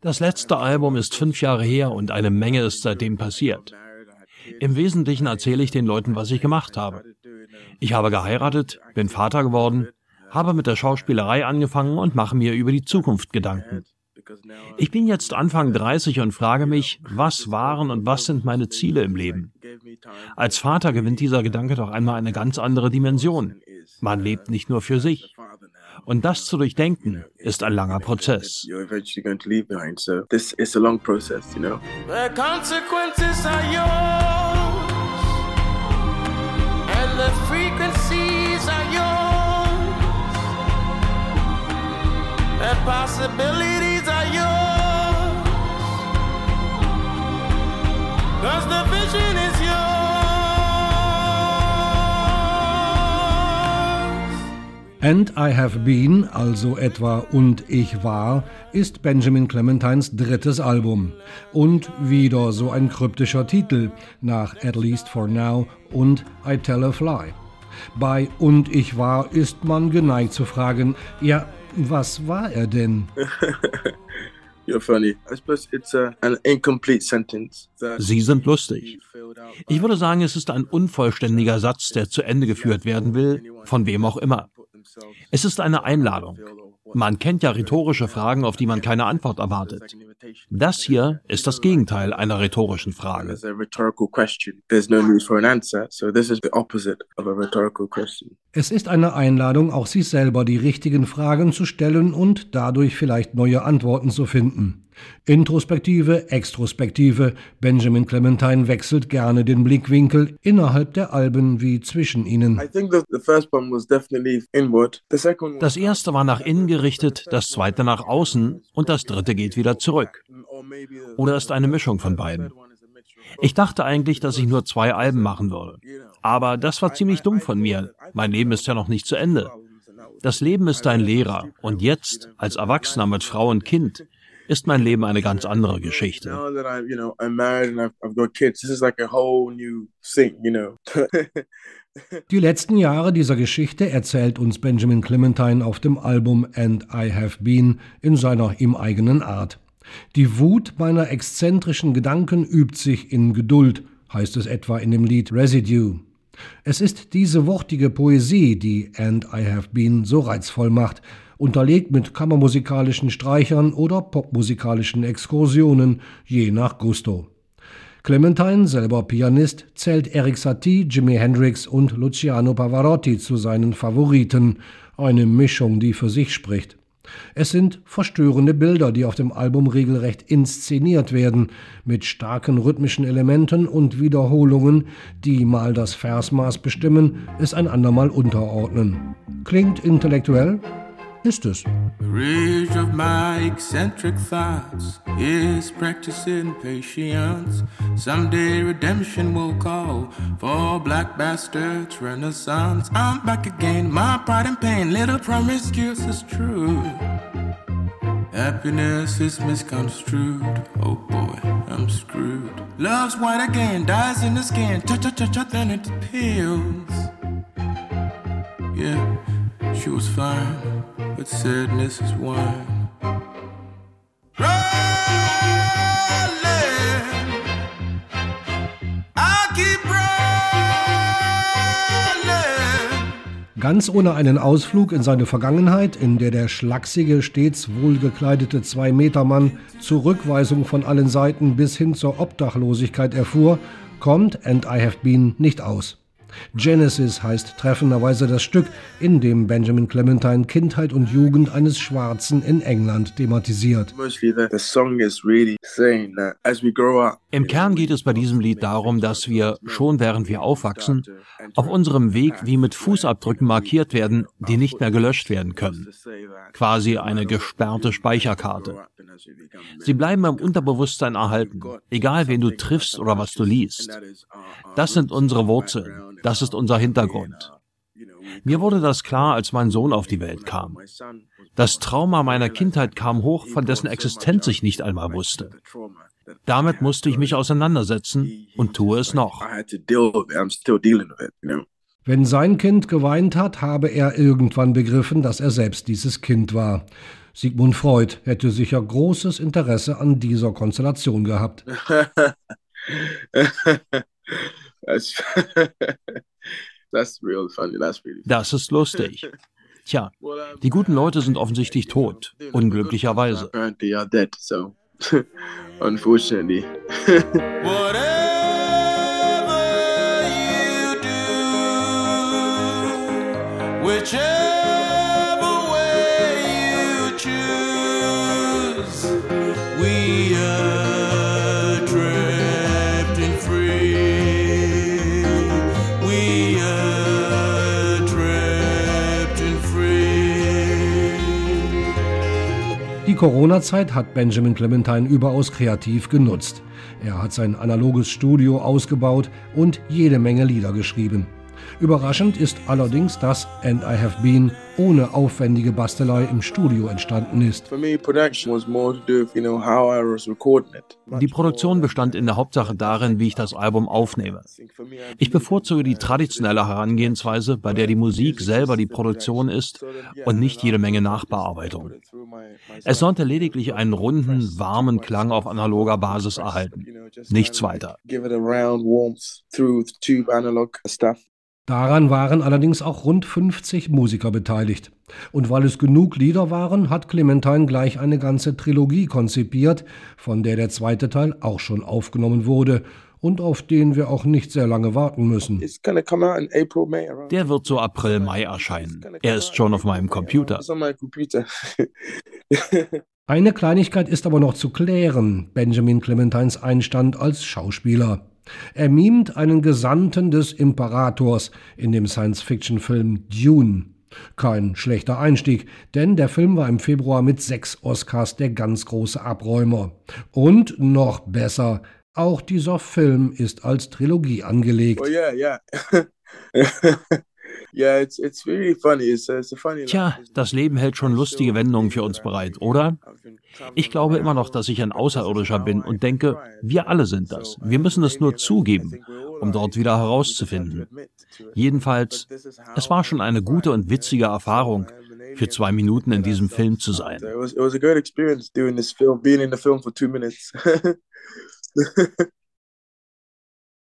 Das letzte Album ist fünf Jahre her und eine Menge ist seitdem passiert. Im Wesentlichen erzähle ich den Leuten, was ich gemacht habe. Ich habe geheiratet, bin Vater geworden, habe mit der Schauspielerei angefangen und mache mir über die Zukunft Gedanken. Ich bin jetzt Anfang 30 und frage mich, was waren und was sind meine Ziele im Leben? Als Vater gewinnt dieser Gedanke doch einmal eine ganz andere Dimension. Man lebt nicht nur für sich. Und das zu durchdenken, ist ein langer Prozess. possibilities are yours. Cause the vision is And I Have Been, also etwa Und ich war, ist Benjamin Clementines drittes Album. Und wieder so ein kryptischer Titel nach At Least for Now und I Tell a Fly. Bei Und ich war ist man geneigt zu fragen, ja, was war er denn? You're funny. I suppose it's a, an incomplete sentence. Sie sind lustig. Ich würde sagen, es ist ein unvollständiger Satz, der zu Ende geführt werden will, von wem auch immer. Es ist eine Einladung. Man kennt ja rhetorische Fragen, auf die man keine Antwort erwartet. Das hier ist das Gegenteil einer rhetorischen Frage. Es ist eine Einladung, auch sich selber die richtigen Fragen zu stellen und dadurch vielleicht neue Antworten zu finden. Introspektive, Extrospektive, Benjamin Clementine wechselt gerne den Blickwinkel innerhalb der Alben wie zwischen ihnen. Das erste war nach innen gerichtet, das zweite nach außen und das dritte geht wieder zurück. Oder ist eine Mischung von beiden. Ich dachte eigentlich, dass ich nur zwei Alben machen würde. Aber das war ziemlich dumm von mir. Mein Leben ist ja noch nicht zu Ende. Das Leben ist ein Lehrer. Und jetzt, als Erwachsener mit Frau und Kind, ist mein Leben eine ganz andere Geschichte. Die letzten Jahre dieser Geschichte erzählt uns Benjamin Clementine auf dem Album And I Have Been in seiner ihm eigenen Art. Die Wut meiner exzentrischen Gedanken übt sich in Geduld, heißt es etwa in dem Lied Residue. Es ist diese wortige Poesie, die And I Have Been so reizvoll macht, unterlegt mit kammermusikalischen Streichern oder popmusikalischen Exkursionen, je nach Gusto. Clementine, selber Pianist, zählt Eric Satie, Jimi Hendrix und Luciano Pavarotti zu seinen Favoriten, eine Mischung, die für sich spricht. Es sind verstörende Bilder, die auf dem Album regelrecht inszeniert werden, mit starken rhythmischen Elementen und Wiederholungen, die mal das Versmaß bestimmen, es ein andermal unterordnen. Klingt intellektuell, ist es. The ridge of my eccentric thoughts is practicing patience. Someday redemption will call for black bastards renaissance. I'm back again, my pride and pain, little promiscuous is true. Happiness is misconstrued. Oh boy, I'm screwed. Love's white again, dies in the skin. Cha cha cha cha, then it peels. Yeah, she was fine. But sadness is wine. Ganz ohne einen Ausflug in seine Vergangenheit, in der der schlachsige, stets wohlgekleidete Zwei-Meter-Mann Zurückweisung von allen Seiten bis hin zur Obdachlosigkeit erfuhr, kommt And I Have Been nicht aus. Genesis heißt treffenderweise das Stück, in dem Benjamin Clementine Kindheit und Jugend eines Schwarzen in England thematisiert. Im Kern geht es bei diesem Lied darum, dass wir, schon während wir aufwachsen, auf unserem Weg wie mit Fußabdrücken markiert werden, die nicht mehr gelöscht werden können. Quasi eine gesperrte Speicherkarte. Sie bleiben im Unterbewusstsein erhalten, egal wen du triffst oder was du liest. Das sind unsere Wurzeln, das ist unser Hintergrund. Mir wurde das klar, als mein Sohn auf die Welt kam. Das Trauma meiner Kindheit kam hoch, von dessen Existenz ich nicht einmal wusste. Damit musste ich mich auseinandersetzen und tue es noch. Wenn sein Kind geweint hat, habe er irgendwann begriffen, dass er selbst dieses Kind war. Sigmund Freud hätte sicher großes Interesse an dieser Konstellation gehabt. Das ist lustig. Tja, die guten Leute sind offensichtlich tot, unglücklicherweise. Unfortunately. Whichever Die Corona-Zeit hat Benjamin Clementine überaus kreativ genutzt. Er hat sein analoges Studio ausgebaut und jede Menge Lieder geschrieben. Überraschend ist allerdings, dass And I Have Been ohne aufwendige Bastelei im Studio entstanden ist. Die Produktion bestand in der Hauptsache darin, wie ich das Album aufnehme. Ich bevorzuge die traditionelle Herangehensweise, bei der die Musik selber die Produktion ist und nicht jede Menge Nachbearbeitung. Es sollte lediglich einen runden, warmen Klang auf analoger Basis erhalten. Nichts weiter. Daran waren allerdings auch rund 50 Musiker beteiligt. Und weil es genug Lieder waren, hat Clementine gleich eine ganze Trilogie konzipiert, von der der zweite Teil auch schon aufgenommen wurde und auf den wir auch nicht sehr lange warten müssen. Der wird so April, Mai erscheinen. Er ist schon auf meinem Computer. Eine Kleinigkeit ist aber noch zu klären, Benjamin Clementines Einstand als Schauspieler. Er mimt einen Gesandten des Imperators in dem Science-Fiction-Film Dune. Kein schlechter Einstieg, denn der Film war im Februar mit sechs Oscars der ganz große Abräumer. Und noch besser, auch dieser Film ist als Trilogie angelegt. Oh yeah, yeah. Tja, das Leben hält schon lustige Wendungen für uns bereit, oder? Ich glaube immer noch, dass ich ein Außerirdischer bin und denke, wir alle sind das. Wir müssen es nur zugeben, um dort wieder herauszufinden. Jedenfalls, es war schon eine gute und witzige Erfahrung, für zwei Minuten in diesem Film zu sein.